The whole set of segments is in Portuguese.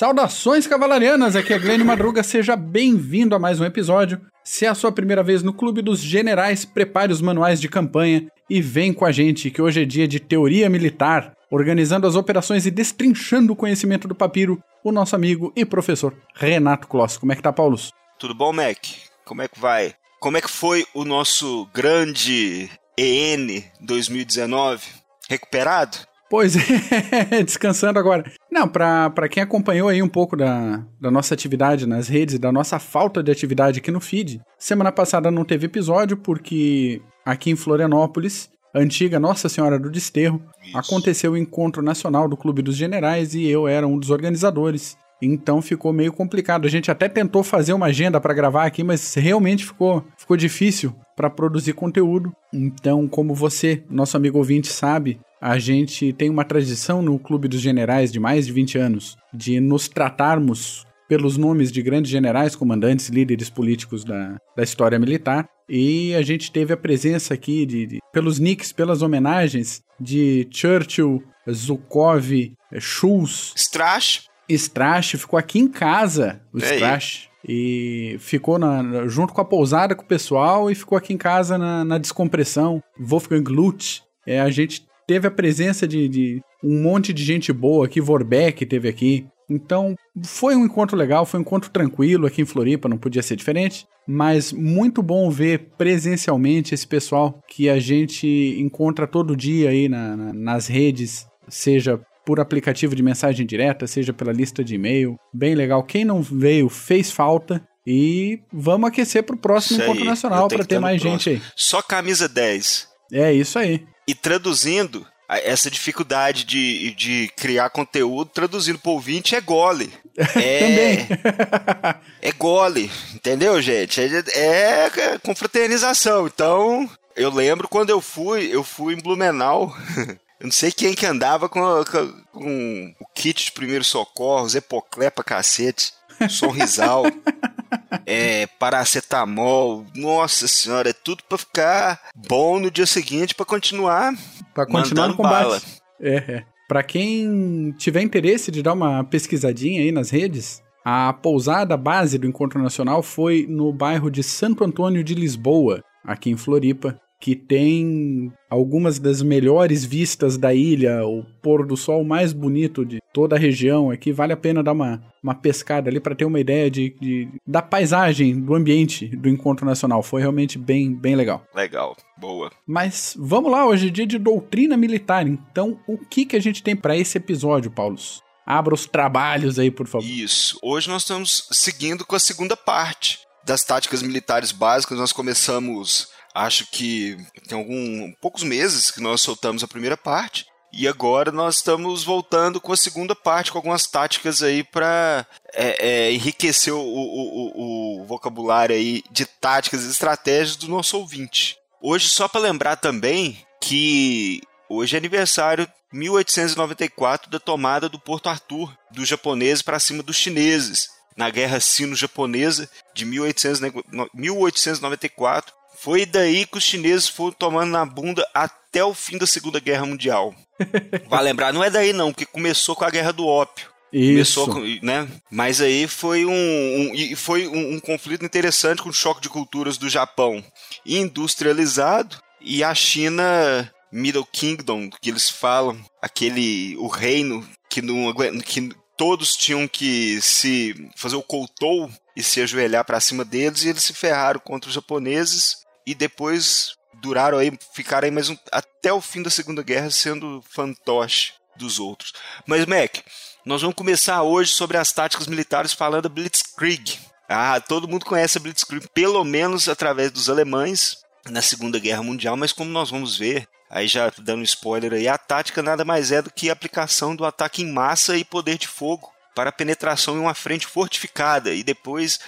Saudações cavalarianas, aqui é Glenn Madruga, seja bem-vindo a mais um episódio. Se é a sua primeira vez no Clube dos Generais, prepare os manuais de campanha e vem com a gente, que hoje é dia de teoria militar, organizando as operações e destrinchando o conhecimento do papiro, o nosso amigo e professor Renato Kloss. Como é que tá, Paulus? Tudo bom, Mac? Como é que vai? Como é que foi o nosso grande EN 2019? Recuperado? Pois é, descansando agora. Não, para quem acompanhou aí um pouco da, da nossa atividade nas redes, da nossa falta de atividade aqui no feed, semana passada não teve episódio porque aqui em Florianópolis, antiga Nossa Senhora do Desterro, Isso. aconteceu o encontro nacional do Clube dos Generais e eu era um dos organizadores. Então ficou meio complicado. A gente até tentou fazer uma agenda para gravar aqui, mas realmente ficou, ficou difícil para produzir conteúdo. Então, como você, nosso amigo ouvinte, sabe, a gente tem uma tradição no Clube dos Generais de mais de 20 anos de nos tratarmos pelos nomes de grandes generais, comandantes, líderes políticos da, da história militar. E a gente teve a presença aqui de, de pelos nicks, pelas homenagens de Churchill, Zukov, Schulz. Strash. Strash ficou aqui em casa, o Strash. E ficou na, junto com a pousada com o pessoal e ficou aqui em casa na, na descompressão. Wolfgang Lutz. É, a gente teve a presença de, de um monte de gente boa aqui, Vorbeck teve aqui. Então, foi um encontro legal, foi um encontro tranquilo aqui em Floripa, não podia ser diferente, mas muito bom ver presencialmente esse pessoal que a gente encontra todo dia aí na, na, nas redes, seja por aplicativo de mensagem direta, seja pela lista de e-mail. Bem legal. Quem não veio fez falta. E vamos aquecer para o próximo isso encontro aí, nacional para ter mais próximo. gente aí. Só camisa 10. É isso aí. E traduzindo, essa dificuldade de, de criar conteúdo, traduzindo para ouvinte, é gole. É, Também. é gole, entendeu, gente? É, é confraternização. Então, eu lembro quando eu fui, eu fui em Blumenau. Eu não sei quem que andava com, com, com o kit de primeiros socorros, epoclepa cacete, sorrisal. é, paracetamol, nossa senhora, é tudo para ficar bom no dia seguinte para continuar para continuar no combate. Bala. É, é. Para quem tiver interesse de dar uma pesquisadinha aí nas redes, a pousada base do encontro nacional foi no bairro de Santo Antônio de Lisboa, aqui em Floripa que tem algumas das melhores vistas da ilha, o pôr do sol mais bonito de toda a região. Aqui vale a pena dar uma, uma pescada ali para ter uma ideia de, de, da paisagem, do ambiente do encontro nacional. Foi realmente bem, bem legal. Legal, boa. Mas vamos lá, hoje é dia de doutrina militar. Então, o que, que a gente tem para esse episódio, Paulos? Abra os trabalhos aí, por favor. Isso. Hoje nós estamos seguindo com a segunda parte das táticas militares básicas. Nós começamos Acho que tem algum poucos meses que nós soltamos a primeira parte. E agora nós estamos voltando com a segunda parte, com algumas táticas aí para é, é, enriquecer o, o, o, o, vocabulário aí de táticas e estratégias do nosso ouvinte. Hoje, só para lembrar também que hoje é aniversário 1894 da tomada do Porto Arthur dos japoneses para cima dos chineses na Guerra Sino-Japonesa de 1894 foi daí que os chineses foram tomando na bunda até o fim da Segunda Guerra Mundial. Vai lembrar, não é daí não, porque começou com a Guerra do Ópio. Isso. Começou com, né? Mas aí foi um, um foi um, um, conflito interessante com o choque de culturas do Japão industrializado e a China Middle Kingdom, que eles falam, aquele o reino que não que todos tinham que se fazer o koutou e se ajoelhar para cima deles e eles se ferraram contra os japoneses e depois duraram aí, ficaram aí mais um, até o fim da Segunda Guerra sendo fantoche dos outros. Mas, Mac, nós vamos começar hoje sobre as táticas militares falando da Blitzkrieg. Ah, todo mundo conhece a Blitzkrieg, pelo menos através dos alemães na Segunda Guerra Mundial, mas como nós vamos ver, aí já dando spoiler aí, a tática nada mais é do que a aplicação do ataque em massa e poder de fogo para penetração em uma frente fortificada e depois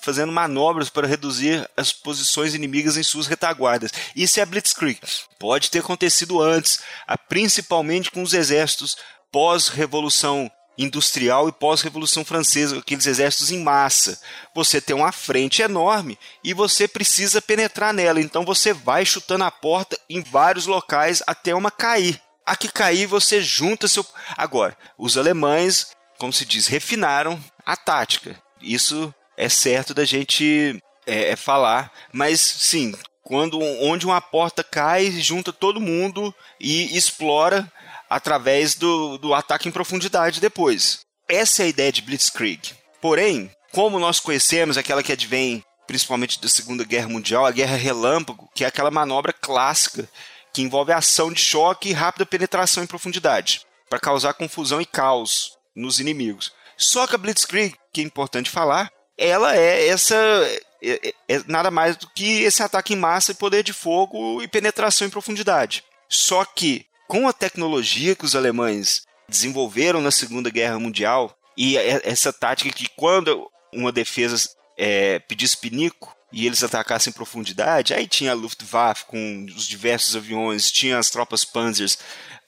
fazendo manobras para reduzir as posições inimigas em suas retaguardas. Isso é Blitzkrieg. Pode ter acontecido antes, principalmente com os exércitos pós-revolução industrial e pós-revolução francesa, aqueles exércitos em massa. Você tem uma frente enorme e você precisa penetrar nela, então você vai chutando a porta em vários locais até uma cair. A que cair você junta seu. Agora, os alemães como se diz, refinaram a tática. Isso é certo da gente é, é falar, mas sim, quando onde uma porta cai, junta todo mundo e explora através do, do ataque em profundidade depois. Essa é a ideia de Blitzkrieg. Porém, como nós conhecemos aquela que advém principalmente da Segunda Guerra Mundial, a Guerra Relâmpago, que é aquela manobra clássica que envolve ação de choque e rápida penetração em profundidade, para causar confusão e caos nos inimigos. Só que a Blitzkrieg, que é importante falar, ela é essa é, é, é nada mais do que esse ataque em massa e poder de fogo e penetração em profundidade. Só que com a tecnologia que os alemães desenvolveram na Segunda Guerra Mundial e essa tática que quando uma defesa é, pedisse pinico e eles atacassem em profundidade, aí tinha a Luftwaffe com os diversos aviões, tinha as tropas Panzers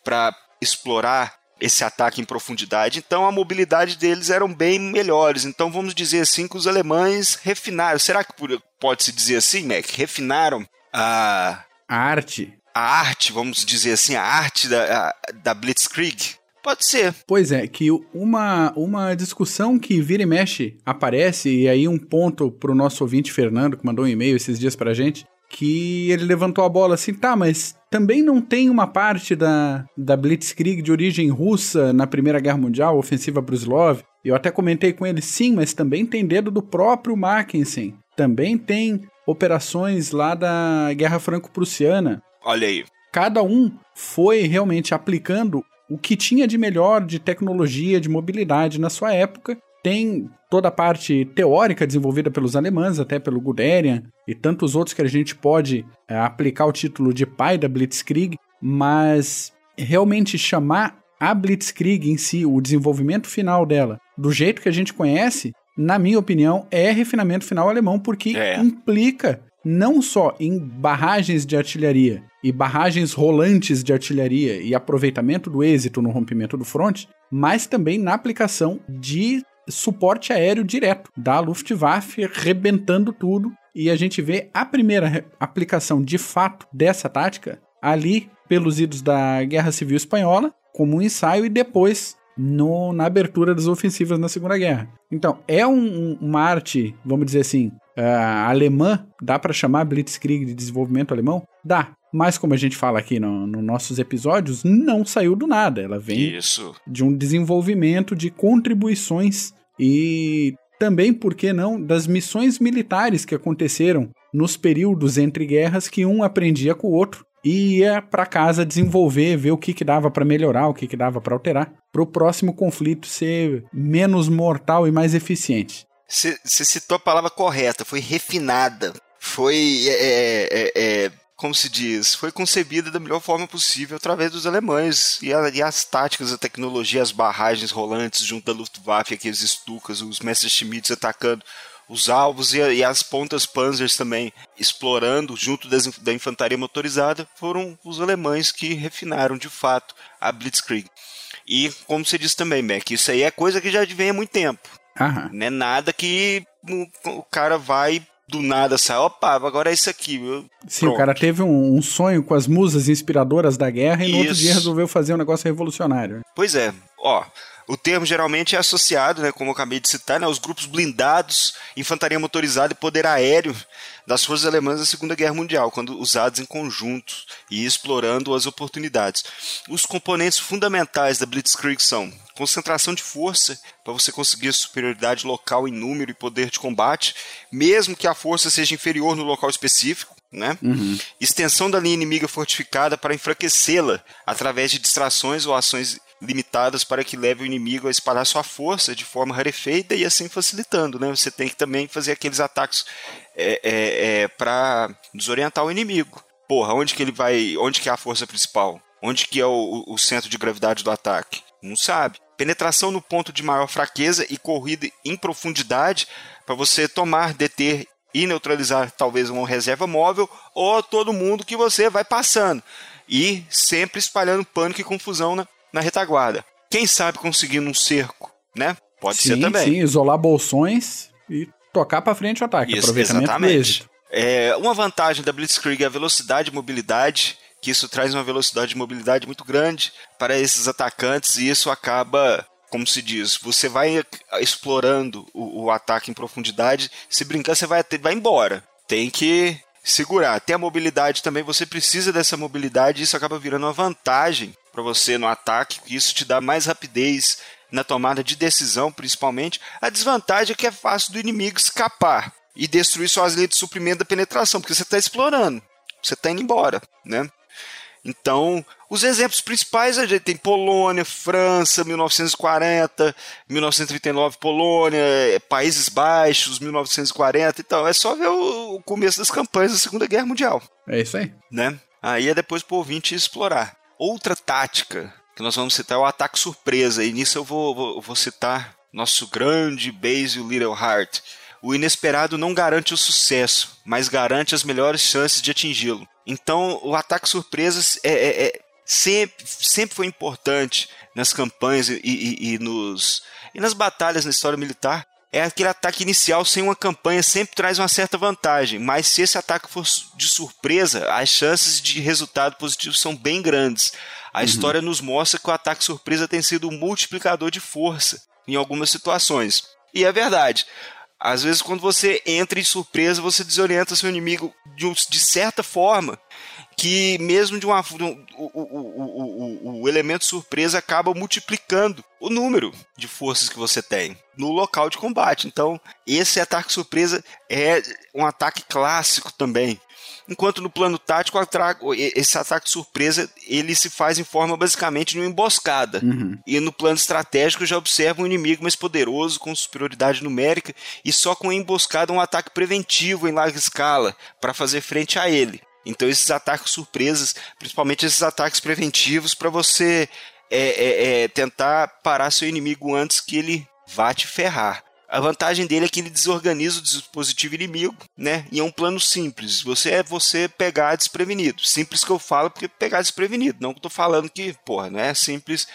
para explorar esse ataque em profundidade, então a mobilidade deles eram bem melhores. Então vamos dizer assim que os alemães refinaram. Será que pode se dizer assim, Mac? Refinaram a a arte. A arte, vamos dizer assim, a arte da, a, da Blitzkrieg. Pode ser. Pois é, que uma, uma discussão que vira e mexe aparece, e aí um ponto pro nosso ouvinte Fernando, que mandou um e-mail esses dias pra gente, que ele levantou a bola assim, tá, mas também não tem uma parte da, da Blitzkrieg de origem russa na Primeira Guerra Mundial, ofensiva Brusilov? Eu até comentei com ele, sim, mas também tem dedo do próprio Mackensen. Também tem operações lá da Guerra Franco-Prussiana. Olha aí. Cada um foi realmente aplicando o que tinha de melhor de tecnologia, de mobilidade na sua época. Tem toda a parte teórica desenvolvida pelos alemães, até pelo Guderian e tantos outros que a gente pode é, aplicar o título de pai da Blitzkrieg, mas realmente chamar a Blitzkrieg em si, o desenvolvimento final dela, do jeito que a gente conhece, na minha opinião, é refinamento final alemão, porque é. implica não só em barragens de artilharia e barragens rolantes de artilharia e aproveitamento do êxito no rompimento do fronte, mas também na aplicação de suporte aéreo direto da Luftwaffe, rebentando tudo. E a gente vê a primeira aplicação de fato dessa tática ali pelos idos da Guerra Civil Espanhola, como um ensaio, e depois no, na abertura das ofensivas na Segunda Guerra. Então, é um, uma arte, vamos dizer assim, uh, alemã, dá para chamar Blitzkrieg de desenvolvimento alemão? Dá. Mas como a gente fala aqui nos no nossos episódios, não saiu do nada. Ela vem Isso. de um desenvolvimento de contribuições e também, por que não, das missões militares que aconteceram nos períodos entre guerras que um aprendia com o outro e ia para casa desenvolver, ver o que, que dava para melhorar, o que, que dava para alterar, para o próximo conflito ser menos mortal e mais eficiente. Você citou a palavra correta, foi refinada, foi é, é, é, é como se diz, foi concebida da melhor forma possível através dos alemães e, a, e as táticas, a tecnologia, as barragens rolantes junto da Luftwaffe, aqueles Stukas, os Messerschmitts atacando os alvos e, e, as pontas Panzers também explorando junto das, da infantaria motorizada, foram os alemães que refinaram de fato a Blitzkrieg. E, como você disse também, Mac, isso aí é coisa que já vem há muito tempo. Aham. Não é nada que o, o cara vai do nada sai, opa, agora é isso aqui. Eu, Sim, pronto. o cara teve um, um, sonho com as musas inspiradoras da guerra e no outro dia resolveu fazer um negócio revolucionário. Pois é, ó. O termo geralmente é associado, né, como eu acabei de citar, né, aos grupos blindados, infantaria motorizada e poder aéreo das forças alemãs da Segunda Guerra Mundial, quando usados em conjunto e explorando as oportunidades. Os componentes fundamentais da Blitzkrieg são concentração de força para você conseguir superioridade local em número e poder de combate, mesmo que a força seja inferior no local específico. Né? Uhum. Extensão da linha inimiga fortificada para enfraquecê-la através de distrações ou ações limitadas para que leve o inimigo a espalhar sua força de forma rarefeita e assim facilitando. Né? Você tem que também fazer aqueles ataques é, é, é, para desorientar o inimigo. Porra, onde que ele vai. Onde que é a força principal? Onde que é o, o centro de gravidade do ataque? Não sabe penetração no ponto de maior fraqueza e corrida em profundidade para você tomar, deter e neutralizar talvez uma reserva móvel ou todo mundo que você vai passando e sempre espalhando pânico e confusão na, na retaguarda. Quem sabe conseguindo um cerco, né? Pode sim, ser também. Sim, isolar bolsões e tocar para frente o ataque. Isso, aproveitamento exatamente. É, uma vantagem da Blitzkrieg é a velocidade e mobilidade que isso traz uma velocidade de mobilidade muito grande para esses atacantes e isso acaba como se diz, você vai explorando o, o ataque em profundidade, se brincar, você vai, vai embora. Tem que segurar. Tem a mobilidade também, você precisa dessa mobilidade, isso acaba virando uma vantagem para você no ataque, isso te dá mais rapidez na tomada de decisão, principalmente. A desvantagem é que é fácil do inimigo escapar e destruir suas linhas de suprimento da penetração, porque você está explorando, você está indo embora, né? Então, os exemplos principais a gente tem Polônia, França, 1940, 1939 Polônia, é, Países Baixos, 1940, então é só ver o começo das campanhas da Segunda Guerra Mundial. É isso aí. Né? Aí é depois pro ouvinte explorar. Outra tática que nós vamos citar é o ataque surpresa, e nisso eu vou, vou, vou citar nosso grande Basil Little Heart. O inesperado não garante o sucesso, mas garante as melhores chances de atingi-lo. Então, o ataque surpresas é, é, é, sempre, sempre foi importante nas campanhas e, e, e, nos, e nas batalhas na história militar. É aquele ataque inicial sem uma campanha sempre traz uma certa vantagem, mas se esse ataque for de surpresa, as chances de resultado positivo são bem grandes. A uhum. história nos mostra que o ataque surpresa tem sido um multiplicador de força em algumas situações. E é verdade. Às vezes, quando você entra em surpresa, você desorienta seu inimigo de, de certa forma que mesmo de uma o, o, o, o, elemento surpresa acaba multiplicando o número de forças que você tem no local de combate. Então, esse ataque surpresa é um ataque clássico também. Enquanto no plano tático, esse ataque surpresa ele se faz em forma basicamente de uma emboscada. Uhum. E no plano estratégico já observa um inimigo mais poderoso, com superioridade numérica, e só com a emboscada um ataque preventivo em larga escala para fazer frente a ele. Então esses ataques surpresas, principalmente esses ataques preventivos, para você é, é, é, tentar parar seu inimigo antes que ele vá te ferrar. A vantagem dele é que ele desorganiza o dispositivo inimigo, né? E é um plano simples. Você é você pegar desprevenido. Simples que eu falo porque pegar desprevenido. Não que eu tô falando que, porra, não é simples.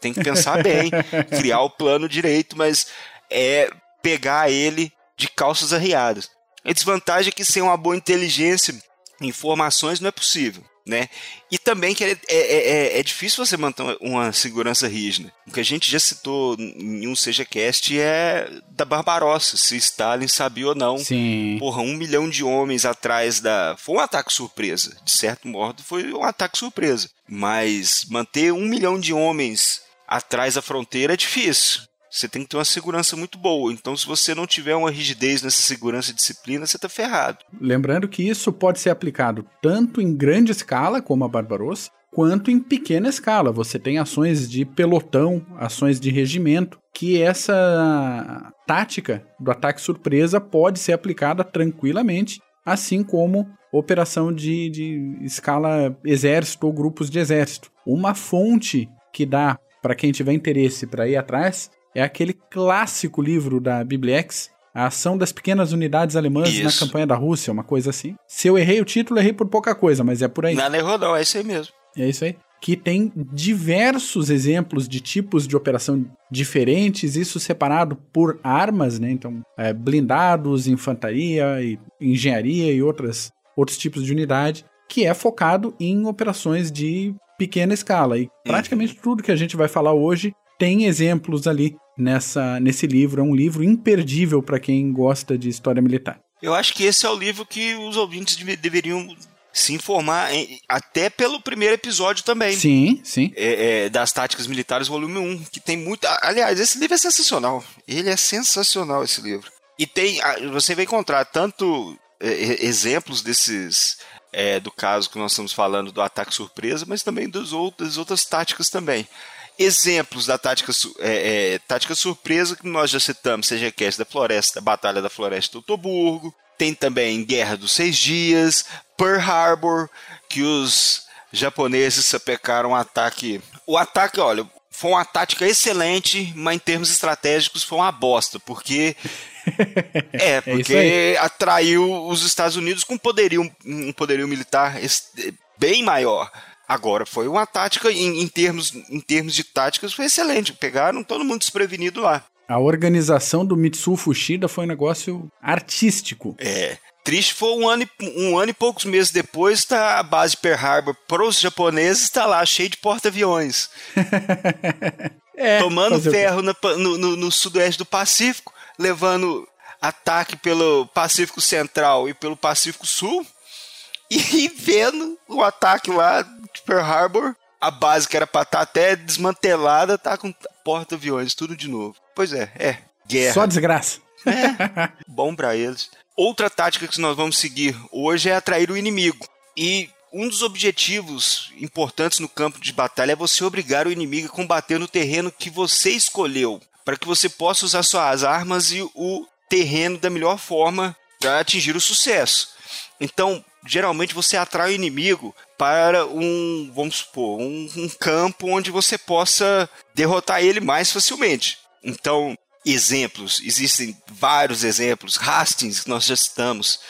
Tem que pensar bem, criar o plano direito, mas é pegar ele de calças arriadas. A desvantagem é que sem uma boa inteligência informações não é possível. Né? E também que é, é, é, é, difícil você manter uma segurança rígida. O que a gente já citou em um CGCast é da Barbarossa, se Stalin sabia ou não. Sim. Porra, um milhão de homens atrás da. Foi um ataque surpresa. De certo modo, foi um ataque surpresa. Mas manter um milhão de homens atrás da fronteira é difícil. Você tem que ter uma segurança muito boa. Então, se você não tiver uma rigidez nessa segurança e disciplina, você está ferrado. Lembrando que isso pode ser aplicado tanto em grande escala, como a Barbarossa, quanto em pequena escala. Você tem ações de pelotão, ações de regimento, que essa tática do ataque surpresa pode ser aplicada tranquilamente, assim como operação de, de escala exército ou grupos de exército. Uma fonte que dá para quem tiver interesse para ir atrás é aquele clássico livro da Bibliex, a ação das pequenas unidades alemãs isso. na campanha da Rússia, uma coisa assim. Se eu errei o título, errei por pouca coisa, mas é por aí. Não errou não, é isso aí mesmo. É isso aí. Que tem diversos exemplos de tipos de operação diferentes, isso separado por armas, né? Então, é, blindados, infantaria, e engenharia e outras, outros tipos de unidade, que é focado em operações de pequena escala. E uhum. praticamente tudo que a gente vai falar hoje tem exemplos ali nessa, nesse livro. É um livro imperdível para quem gosta de história militar. Eu acho que esse é o livro que os ouvintes deveriam se informar, em, até pelo primeiro episódio também. Sim, sim. É, é, das Táticas Militares, volume 1, que tem muito. Aliás, esse livro é sensacional. Ele é sensacional, esse livro. E tem. Você vai encontrar tanto é, exemplos desses. É, do caso que nós estamos falando do ataque surpresa, mas também dos outros, das outras táticas também exemplos da tática, é, é, tática surpresa que nós já citamos, seja a da Floresta, Batalha da Floresta de Otoburgo, tem também Guerra dos Seis Dias, Pearl Harbor, que os japoneses sapecaram um ataque. O ataque, olha, foi uma tática excelente, mas em termos estratégicos foi uma bosta, porque é, é porque é atraiu os Estados Unidos com poderio, um poderio militar bem maior. Agora, foi uma tática, em, em, termos, em termos de táticas, foi excelente. Pegaram todo mundo desprevenido lá. A organização do Mitsu Fushida foi um negócio artístico. É. Triste foi um ano, e, um ano e poucos meses depois, tá a base Pearl Harbor para os japoneses está lá, cheio de porta-aviões. É, tomando ferro no, no, no sudoeste do Pacífico, levando ataque pelo Pacífico Central e pelo Pacífico Sul, e vendo o ataque lá de Pearl Harbor, a base que era pra estar tá até desmantelada, tá com porta-aviões, tudo de novo. Pois é, é, guerra. Só desgraça. É, bom para eles. Outra tática que nós vamos seguir hoje é atrair o inimigo. E um dos objetivos importantes no campo de batalha é você obrigar o inimigo a combater no terreno que você escolheu, para que você possa usar suas armas e o terreno da melhor forma para atingir o sucesso. Então, geralmente você atrai o inimigo para um, vamos supor, um, um campo onde você possa derrotar ele mais facilmente. Então, exemplos, existem vários exemplos. Hastings, que nós já citamos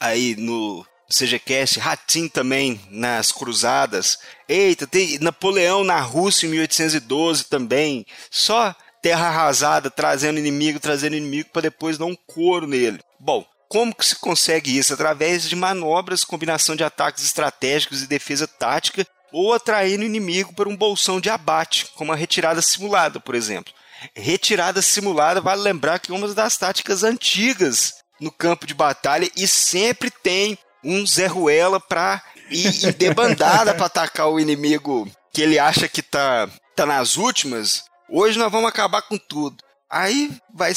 aí no CGCast, Ratim também nas Cruzadas. Eita, tem Napoleão na Rússia em 1812 também. Só terra arrasada, trazendo inimigo, trazendo inimigo para depois dar um couro nele. Bom, como que se consegue isso? Através de manobras, combinação de ataques estratégicos e defesa tática, ou atraindo o inimigo para um bolsão de abate, como a retirada simulada, por exemplo. Retirada simulada, vale lembrar que é uma das táticas antigas no campo de batalha e sempre tem um Zé Ruela para ir, ir debandada para atacar o inimigo que ele acha que tá, tá nas últimas. Hoje nós vamos acabar com tudo. Aí vai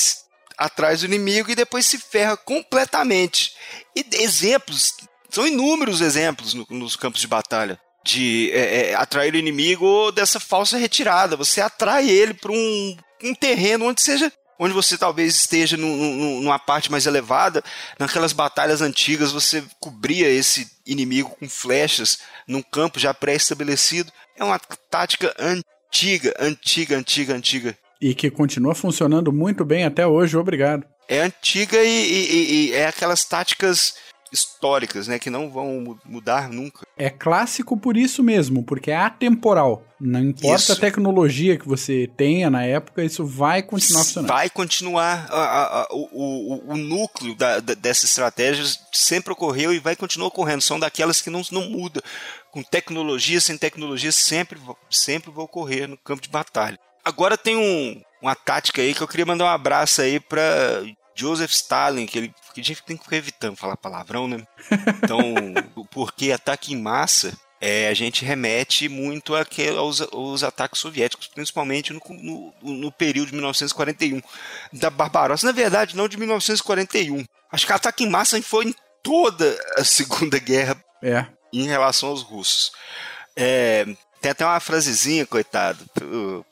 atrás do inimigo e depois se ferra completamente. E exemplos, são inúmeros exemplos no, nos campos de batalha de é, é, atrair o inimigo ou dessa falsa retirada. Você atrai ele para um, um terreno onde seja onde você talvez esteja numa parte mais elevada, naquelas batalhas antigas você cobria esse inimigo com flechas num campo já pré-estabelecido. É uma tática antiga, antiga, antiga, antiga. E que continua funcionando muito bem até hoje, obrigado. É antiga e, e, e é aquelas táticas históricas, né, que não vão mudar nunca. É clássico por isso mesmo, porque é atemporal. Não importa isso. a tecnologia que você tenha na época, isso vai continuar funcionando. Vai continuar. A, a, a, o, o, o, núcleo da, da, dessas estratégias sempre ocorreu e vai continuar ocorrendo. São daquelas que não, não muda. Com tecnologia, sem tecnologia, sempre, sempre vai ocorrer no campo de batalha. Agora tem um, uma tática aí que eu queria mandar um abraço aí para Joseph Stalin, que ele que a gente tem que ficar evitando falar palavrão, né? Então, porque ataque em massa, é, a gente remete muito àquele, aos, aos ataques soviéticos, principalmente no, no, no, período de 1941, da Barbarossa. Na verdade, não de 1941. Acho que ataque em massa foi em toda a Segunda Guerra é. em relação aos russos. É, tem até uma frasezinha, coitado,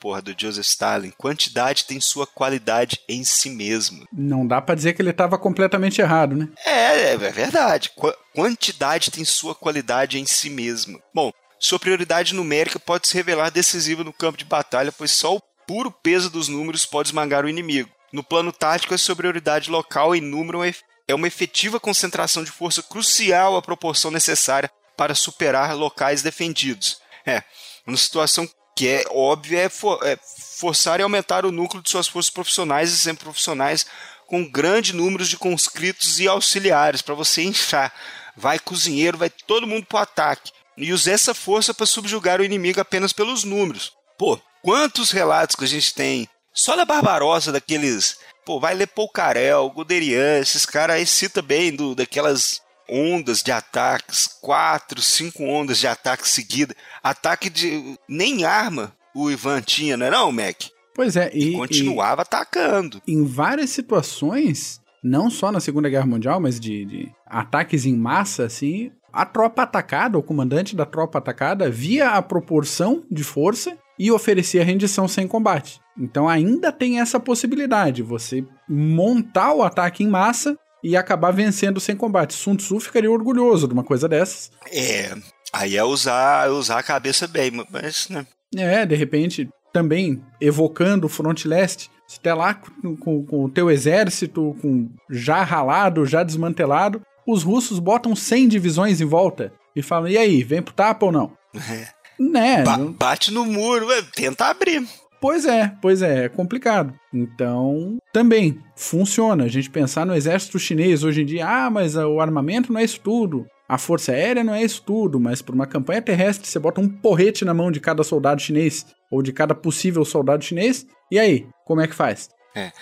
porra, do Joseph Stalin. Quantidade tem sua qualidade em si mesmo. Não dá para dizer que ele estava completamente errado, né? É, é verdade. Qu quantidade tem sua qualidade em si mesmo. Bom, sua prioridade numérica pode se revelar decisiva no campo de batalha, pois só o puro peso dos números pode esmagar o inimigo. No plano tático, a superioridade local em número é, é uma efetiva concentração de força crucial à proporção necessária para superar locais defendidos. É, uma situação que é óbvia é, for, é forçar e aumentar o núcleo de suas forças profissionais e semi-profissionais com grande número de conscritos e auxiliares para você inchar. Vai cozinheiro, vai todo mundo para o ataque. E usar essa força para subjugar o inimigo apenas pelos números. Pô, quantos relatos que a gente tem só da Barbarossa, daqueles. Pô, vai ler Poucarel, Guderian, esses caras aí cita bem do, daquelas ondas de ataques, quatro, cinco ondas de ataque seguida. Ataque de. Nem arma o Ivan tinha, não é não, Mac? Pois é, e. e continuava e, atacando. Em várias situações, não só na Segunda Guerra Mundial, mas de, de ataques em massa, assim, a tropa atacada, o comandante da tropa atacada, via a proporção de força e oferecia rendição sem combate. Então ainda tem essa possibilidade, você montar o ataque em massa e acabar vencendo sem combate. Sun Tzu ficaria orgulhoso de uma coisa dessas. É, aí é usar, usar a cabeça bem, mas, né? É, de repente, também evocando o Front Leste, você tá lá com, com, com, o teu exército com já ralado, já desmantelado, os russos botam 100 divisões em volta e falam, e aí, vem pro tapa ou não? É. Né? Ba bate no muro, tenta abrir. Pois é, pois é, é complicado. Então, também funciona. A gente pensar no exército chinês hoje em dia, ah, mas o armamento não é isso tudo. A força aérea não é isso tudo, mas por uma campanha terrestre você bota um porrete na mão de cada soldado chinês ou de cada possível soldado chinês. E aí, como é que faz? É.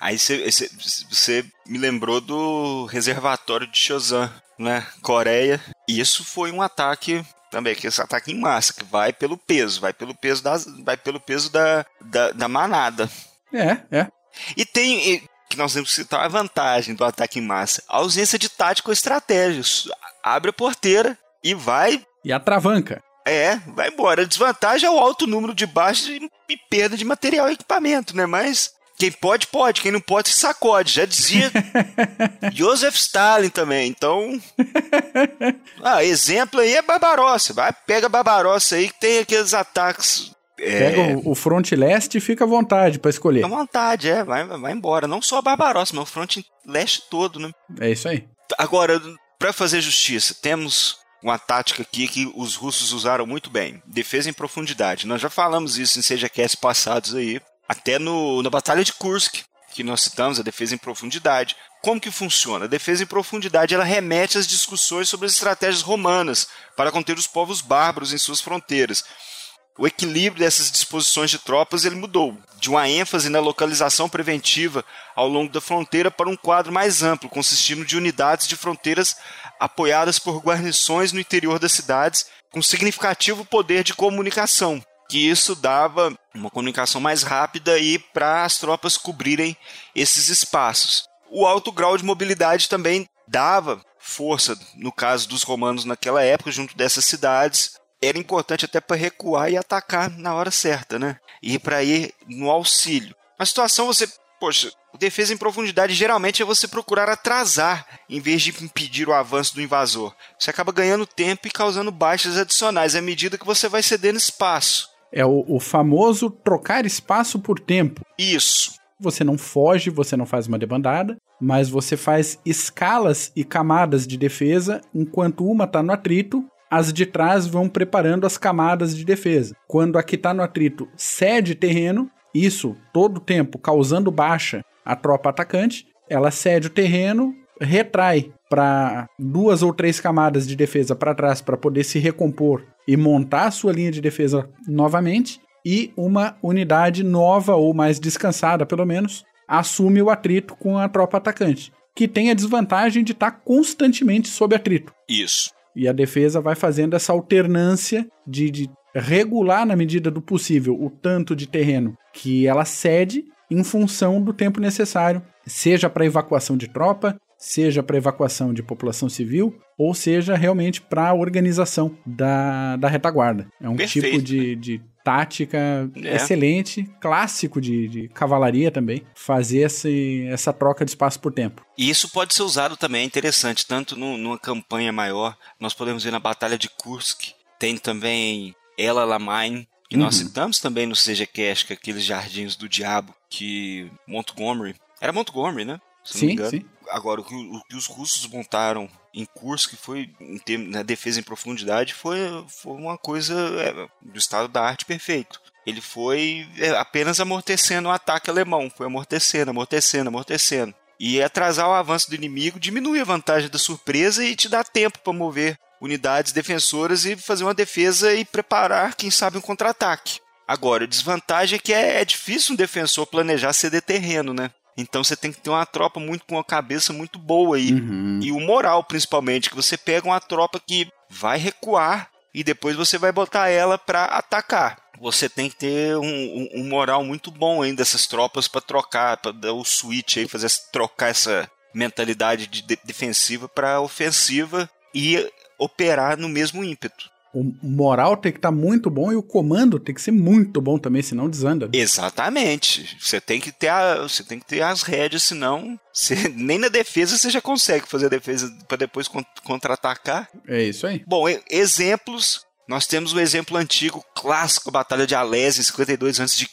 Aí você me lembrou do reservatório de Shozan, né? Coreia. E isso foi um ataque também, que esse ataque em massa, que vai pelo peso, vai pelo peso, das, vai pelo peso da, da, da manada. É, é. E tem, que nós temos que citar a vantagem do ataque em massa, a ausência de tática ou estratégia. Abre a porteira e vai... E atravanca. É, vai embora. A desvantagem é o alto número de baixas e perda de material e equipamento, né? Mas quem pode, pode. Quem não pode, se sacode. Já dizia Joseph Stalin também. Então. Ah, exemplo aí é Barbarossa. Vai, pega Barbarossa aí que tem aqueles ataques. Pega é... o, front leste e fica à vontade para escolher. Fica à vontade, é. Vai, vai embora. Não só a Barbarossa, mas o front leste todo, né? É isso aí. Agora, para fazer justiça, temos uma tática aqui que os russos usaram muito bem. Defesa em profundidade. Nós já falamos isso em SejaCast passados aí. Até no, na Batalha de Kursk, que nós citamos, a defesa em profundidade. Como que funciona? A defesa em profundidade ela remete às discussões sobre as estratégias romanas para conter os povos bárbaros em suas fronteiras. O equilíbrio dessas disposições de tropas ele mudou, de uma ênfase na localização preventiva ao longo da fronteira para um quadro mais amplo, consistindo de unidades de fronteiras apoiadas por guarnições no interior das cidades com significativo poder de comunicação, que isso dava uma comunicação mais rápida e para as tropas cobrirem esses espaços. O alto grau de mobilidade também dava força, no caso dos romanos naquela época, junto dessas cidades, era importante até para recuar e atacar na hora certa, né? E para ir no auxílio. A situação você, poxa, defesa em profundidade geralmente é você procurar atrasar em vez de impedir o avanço do invasor. Você acaba ganhando tempo e causando baixas adicionais à medida que você vai cedendo espaço. É o, o famoso trocar espaço por tempo. Isso. Você não foge, você não faz uma debandada, mas você faz escalas e camadas de defesa, enquanto uma está no atrito, as de trás vão preparando as camadas de defesa. Quando a que está no atrito cede terreno, isso todo o tempo causando baixa à tropa atacante, ela cede o terreno, retrai para duas ou três camadas de defesa para trás para poder se recompor e montar a sua linha de defesa novamente, e uma unidade nova ou mais descansada, pelo menos, assume o atrito com a tropa atacante, que tem a desvantagem de estar tá constantemente sob atrito. Isso. E a defesa vai fazendo essa alternância de, de regular na medida do possível o tanto de terreno que ela cede em função do tempo necessário, seja para evacuação de tropa, seja para evacuação de população civil, ou seja realmente para a organização da, da retaguarda. É um Perfeito. tipo de, de tática é. excelente, clássico de, de, cavalaria também, fazer esse, essa troca de espaço por tempo. E isso pode ser usado também, é interessante, tanto no, numa campanha maior, nós podemos ver na Batalha de Kursk, tem também Ela Lamain, que uhum. nós citamos também no CGCast, é aqueles jardins do diabo, que Montgomery, era Montgomery, né? Se sim, sim. Agora, o que, o que, os russos montaram em Kursk foi, em na defesa em profundidade, foi, foi uma coisa é, do estado da arte perfeito. Ele foi é, apenas amortecendo o ataque alemão, foi amortecendo, amortecendo, amortecendo. E atrasar o avanço do inimigo diminui a vantagem da surpresa e te dá tempo para mover unidades defensoras e fazer uma defesa e preparar, quem sabe, um contra-ataque. Agora, a desvantagem é que é, é difícil um defensor planejar ceder terreno, né? Então você tem que ter uma tropa muito com a cabeça muito boa aí. Uhum. E o moral, principalmente, que você pega uma tropa que vai recuar e depois você vai botar ela para atacar. Você tem que ter um, um, um moral muito bom ainda dessas tropas para trocar, para dar o switch aí, fazer trocar essa mentalidade de defensiva para ofensiva e operar no mesmo ímpeto o moral tem que estar tá muito bom e o comando tem que ser muito bom também, senão desanda. Exatamente. Você tem que ter, a, você tem que ter as rédeas, senão você, nem na defesa você já consegue fazer a defesa para depois contra-atacar. É isso aí. Bom, exemplos. Nós temos o exemplo antigo, clássico, Batalha de Alésia, 52 a.C.,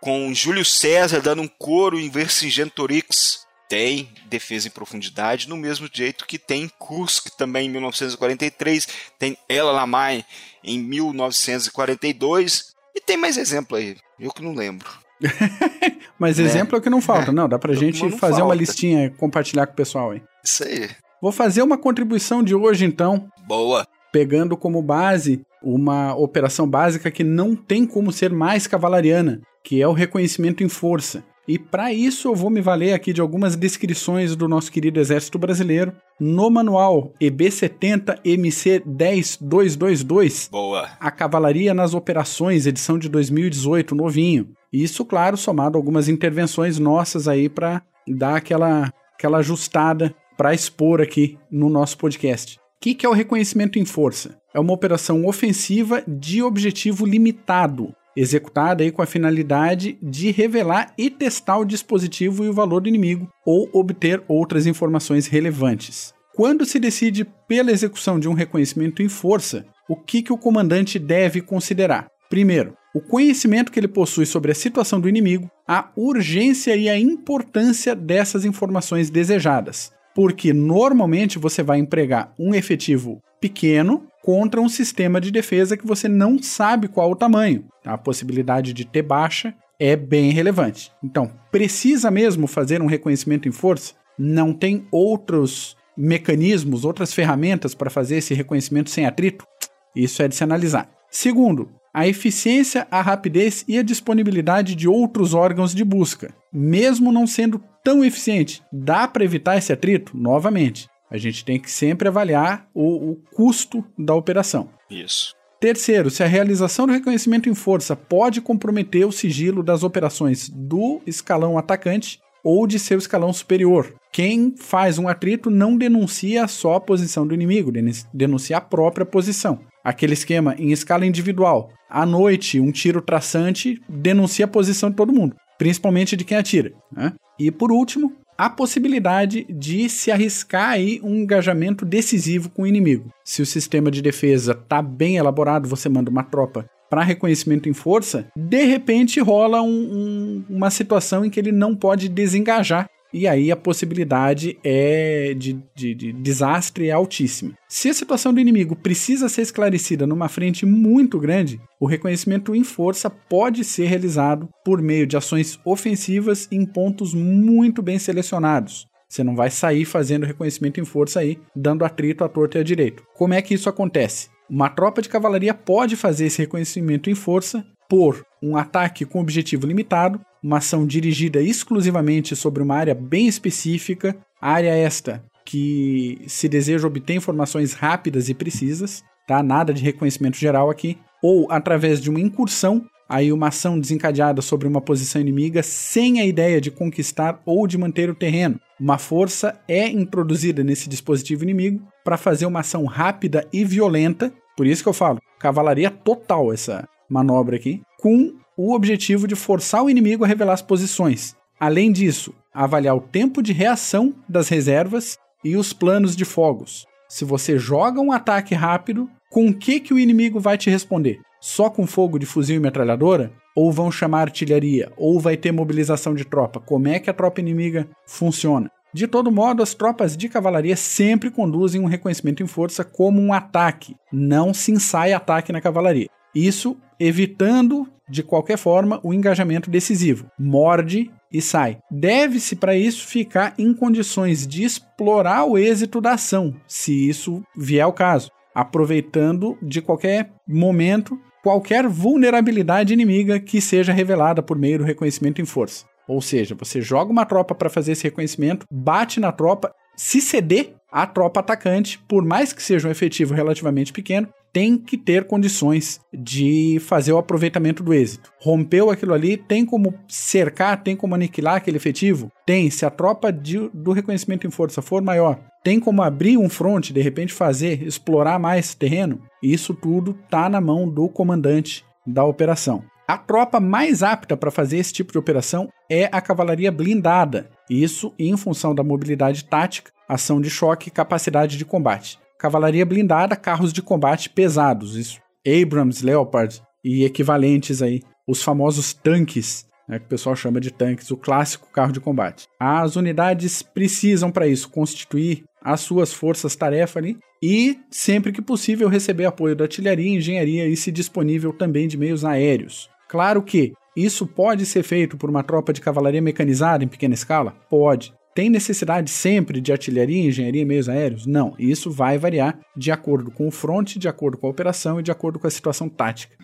com Júlio César dando um coro em Vercingetorix tem defesa em profundidade, no mesmo jeito que tem Kursk também em 1943, tem Ela Lamai em 1942, e tem mais exemplo aí, eu que não lembro. Mas né? exemplo é o que não falta, não, dá pra gente fazer falta. uma listinha e compartilhar com o pessoal aí. Isso aí. Vou fazer uma contribuição de hoje então. Boa. Pegando como base uma operação básica que não tem como ser mais cavalariana, que é o reconhecimento em força. E para isso eu vou me valer aqui de algumas descrições do nosso querido Exército Brasileiro no manual EB70 MC 10222. Boa. A Cavalaria nas Operações, edição de 2018, novinho. Isso, claro, somado a algumas intervenções nossas aí para dar aquela aquela ajustada para expor aqui no nosso podcast. O que, que é o reconhecimento em força? É uma operação ofensiva de objetivo limitado, executada aí com a finalidade de revelar e testar o dispositivo e o valor do inimigo ou obter outras informações relevantes. Quando se decide pela execução de um reconhecimento em força, o que, que o comandante deve considerar? Primeiro, o conhecimento que ele possui sobre a situação do inimigo, a urgência e a importância dessas informações desejadas. Porque normalmente você vai empregar um efetivo pequeno contra um sistema de defesa que você não sabe qual o tamanho. A possibilidade de ter baixa é bem relevante. Então, precisa mesmo fazer um reconhecimento em força? Não tem outros mecanismos, outras ferramentas para fazer esse reconhecimento sem atrito? Isso é de se analisar. Segundo, a eficiência, a rapidez e a disponibilidade de outros órgãos de busca. Mesmo não sendo tão eficiente, dá para evitar esse atrito? Novamente, a gente tem que sempre avaliar o, o custo da operação. Isso. Terceiro, se a realização do reconhecimento em força pode comprometer o sigilo das operações do escalão atacante ou de seu escalão superior. Quem faz um atrito não denuncia só a posição do inimigo, denuncia a própria posição. Aquele esquema em escala individual. À noite, um tiro traçante denuncia a posição de todo mundo, principalmente de quem atira. Né? E por último, a possibilidade de se arriscar aí um engajamento decisivo com o inimigo. Se o sistema de defesa está bem elaborado, você manda uma tropa para reconhecimento em força, de repente rola um, um, uma situação em que ele não pode desengajar e aí a possibilidade é de, de, de, desastre é altíssima. Se a situação do inimigo precisa ser esclarecida numa frente muito grande, o reconhecimento em força pode ser realizado por meio de ações ofensivas em pontos muito bem selecionados. Você não vai sair fazendo reconhecimento em força aí, dando atrito à torta e à direito. Como é que isso acontece? Uma tropa de cavalaria pode fazer esse reconhecimento em força por um ataque com objetivo limitado, uma ação dirigida exclusivamente sobre uma área bem específica, área esta que se deseja obter informações rápidas e precisas, tá? Nada de reconhecimento geral aqui, ou através de uma incursão, aí uma ação desencadeada sobre uma posição inimiga sem a ideia de conquistar ou de manter o terreno. Uma força é introduzida nesse dispositivo inimigo para fazer uma ação rápida e violenta, por isso que eu falo, cavalaria total essa manobra aqui, com o objetivo de forçar o inimigo a revelar as posições. Além disso, avaliar o tempo de reação das reservas e os planos de fogos. Se você joga um ataque rápido, com o que, que o inimigo vai te responder? Só com fogo de fuzil e metralhadora? Ou vão chamar artilharia? Ou vai ter mobilização de tropa? Como é que a tropa inimiga funciona? De todo modo, as tropas de cavalaria sempre conduzem um reconhecimento em força como um ataque. Não se ensaia ataque na cavalaria. Isso evitando, de qualquer forma, o engajamento decisivo. Morde e sai. Deve-se, para isso, ficar em condições de explorar o êxito da ação, se isso vier ao caso, aproveitando de qualquer momento qualquer vulnerabilidade inimiga que seja revelada por meio do reconhecimento em força. Ou seja, você joga uma tropa para fazer esse reconhecimento, bate na tropa, se ceder, a tropa atacante, por mais que seja um efetivo relativamente pequeno, tem que ter condições de fazer o aproveitamento do êxito. Rompeu aquilo ali, tem como cercar, tem como aniquilar aquele efetivo? Tem. Se a tropa de, do reconhecimento em força for maior, tem como abrir um front, de repente fazer, explorar mais terreno? Isso tudo tá na mão do comandante da operação. A tropa mais apta para fazer esse tipo de operação é a cavalaria blindada. Isso em função da mobilidade tática, ação de choque e capacidade de combate cavalaria blindada, carros de combate pesados, isso. Abrams, Leopard e equivalentes aí, os famosos tanques, né, que o pessoal chama de tanques, o clássico carro de combate. As unidades precisam para isso constituir as suas forças-tarefa ali e, sempre que possível, receber apoio da artilharia, engenharia e, se disponível, também de meios aéreos. Claro que isso pode ser feito por uma tropa de cavalaria mecanizada em pequena escala? Pode. Tem necessidade sempre de artilharia, engenharia e meios aéreos? Não. Isso vai variar de acordo com o fronte, de acordo com a operação e de acordo com a situação tática.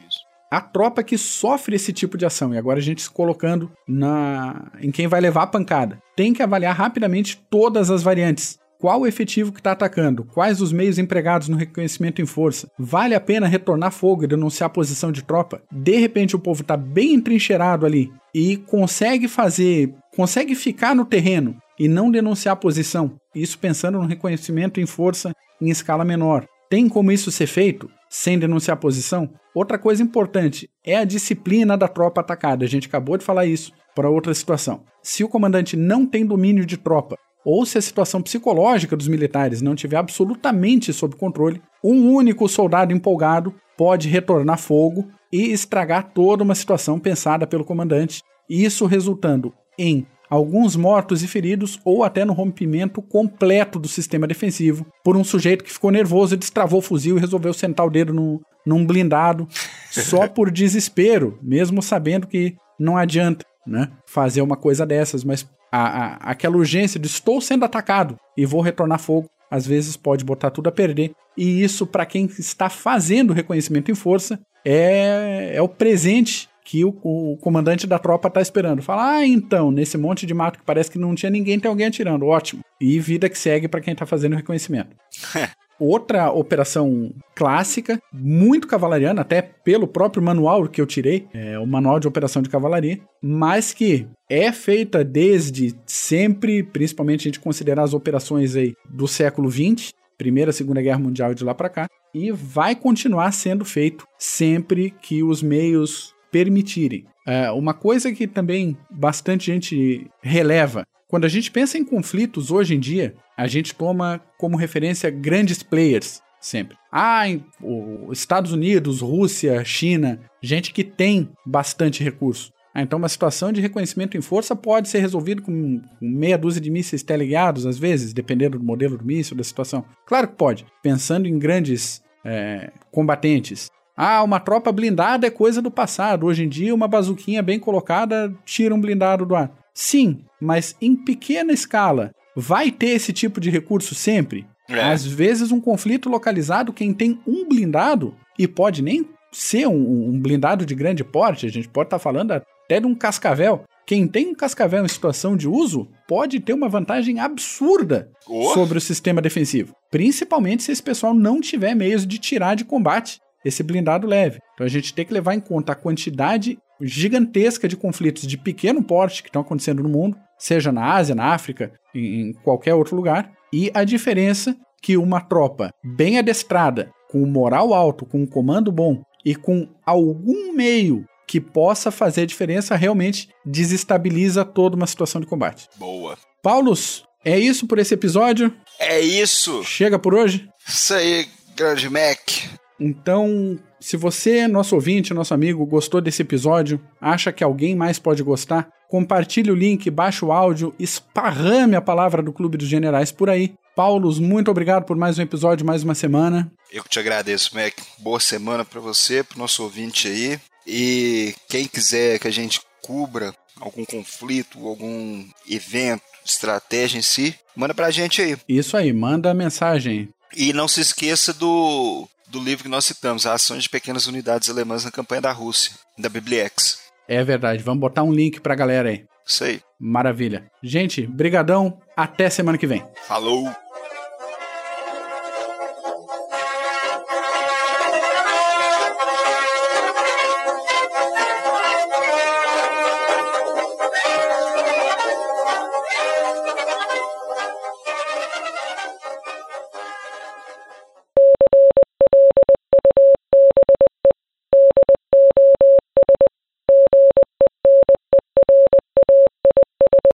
A tropa que sofre esse tipo de ação, e agora a gente se colocando na em quem vai levar a pancada, tem que avaliar rapidamente todas as variantes. Qual o efetivo que está atacando? Quais os meios empregados no reconhecimento em força? Vale a pena retornar fogo e denunciar a posição de tropa? De repente o povo está bem entrincheirado ali e consegue fazer, consegue ficar no terreno e não denunciar a posição. Isso pensando no reconhecimento em força em escala menor. Tem como isso ser feito sem denunciar a posição? Outra coisa importante é a disciplina da tropa atacada. A gente acabou de falar isso para outra situação. Se o comandante não tem domínio de tropa ou se a situação psicológica dos militares não tiver absolutamente sob controle, um único soldado empolgado pode retornar fogo e estragar toda uma situação pensada pelo comandante, isso resultando em alguns mortos e feridos ou até no rompimento completo do sistema defensivo por um sujeito que ficou nervoso e destravou o fuzil e resolveu sentar o dedo no, num blindado só por desespero, mesmo sabendo que não adianta né, fazer uma coisa dessas, mas a, a, aquela urgência de estou sendo atacado e vou retornar fogo, às vezes pode botar tudo a perder. E isso, para quem está fazendo reconhecimento em força, é, é o presente que o, o comandante da tropa está esperando. Fala, ah, então, nesse monte de mato que parece que não tinha ninguém, tem alguém atirando. Ótimo. E vida que segue para quem está fazendo reconhecimento. Outra operação clássica, muito cavalariana, até pelo próprio manual que eu tirei, é o manual de operação de cavalaria, mas que é feita desde sempre, principalmente a gente considerar as operações aí do século XX, Primeira, Segunda Guerra Mundial e de lá para cá, e vai continuar sendo feito sempre que os meios permitirem. É, uma coisa que também bastante gente releva quando a gente pensa em conflitos hoje em dia, a gente toma como referência grandes players sempre. Ah, os Estados Unidos, Rússia, China, gente que tem bastante recurso. Ah, então uma situação de reconhecimento em força pode ser resolvida com meia dúzia de mísseis teleguiados, às vezes, dependendo do modelo do míssil, da situação. Claro que pode, pensando em grandes é, combatentes. Ah, uma tropa blindada é coisa do passado. Hoje em dia, uma bazuquinha bem colocada tira um blindado do ar. Sim, mas em pequena escala. Vai ter esse tipo de recurso sempre? É. Às vezes, um conflito localizado, quem tem um blindado, e pode nem ser um, um blindado de grande porte, a gente pode estar tá falando até de um cascavel. Quem tem um cascavel em situação de uso pode ter uma vantagem absurda oh. sobre o sistema defensivo. Principalmente se esse pessoal não tiver meios de tirar de combate esse blindado leve. Então a gente tem que levar em conta a quantidade gigantesca de conflitos de pequeno porte que estão acontecendo no mundo, seja na Ásia, na África, em qualquer outro lugar, e a diferença que uma tropa bem adestrada, com moral alto, com um comando bom e com algum meio que possa fazer diferença realmente desestabiliza toda uma situação de combate. Boa. Paulos, é isso por esse episódio? É isso. Chega por hoje? Isso aí, grande Mac. Então, se você, nosso ouvinte, nosso amigo, gostou desse episódio, acha que alguém mais pode gostar, compartilhe o link, baixe o áudio, esparrame a palavra do Clube dos Generais por aí. Paulos, muito obrigado por mais um episódio, mais uma semana. Eu que te agradeço, Mac. Boa semana para você, para nosso ouvinte aí. E quem quiser que a gente cubra algum conflito, algum evento, estratégia em si, manda pra gente aí. Isso aí, manda a mensagem. E não se esqueça do do livro que nós citamos, A Ações de Pequenas Unidades Alemãs na Campanha da Rússia, da Bibliex. É verdade, vamos botar um link pra galera aí. Isso aí. Maravilha. Gente, brigadão, até semana que vem. Falou!